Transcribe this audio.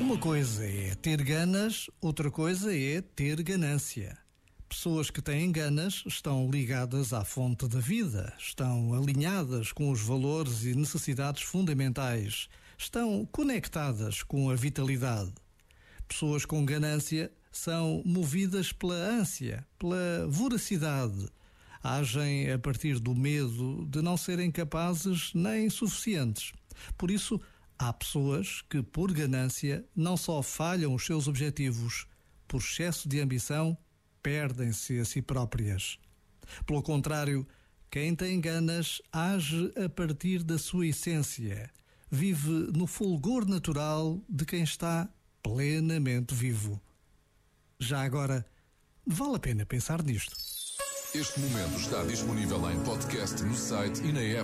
Uma coisa é ter ganas, outra coisa é ter ganância. Pessoas que têm ganas estão ligadas à fonte da vida, estão alinhadas com os valores e necessidades fundamentais, estão conectadas com a vitalidade. Pessoas com ganância são movidas pela ânsia, pela voracidade. Agem a partir do medo de não serem capazes nem suficientes. Por isso, Há pessoas que, por ganância, não só falham os seus objetivos, por excesso de ambição, perdem-se a si próprias. Pelo contrário, quem tem ganas age a partir da sua essência, vive no fulgor natural de quem está plenamente vivo. Já agora, vale a pena pensar nisto. Este momento está disponível em podcast no site e na app.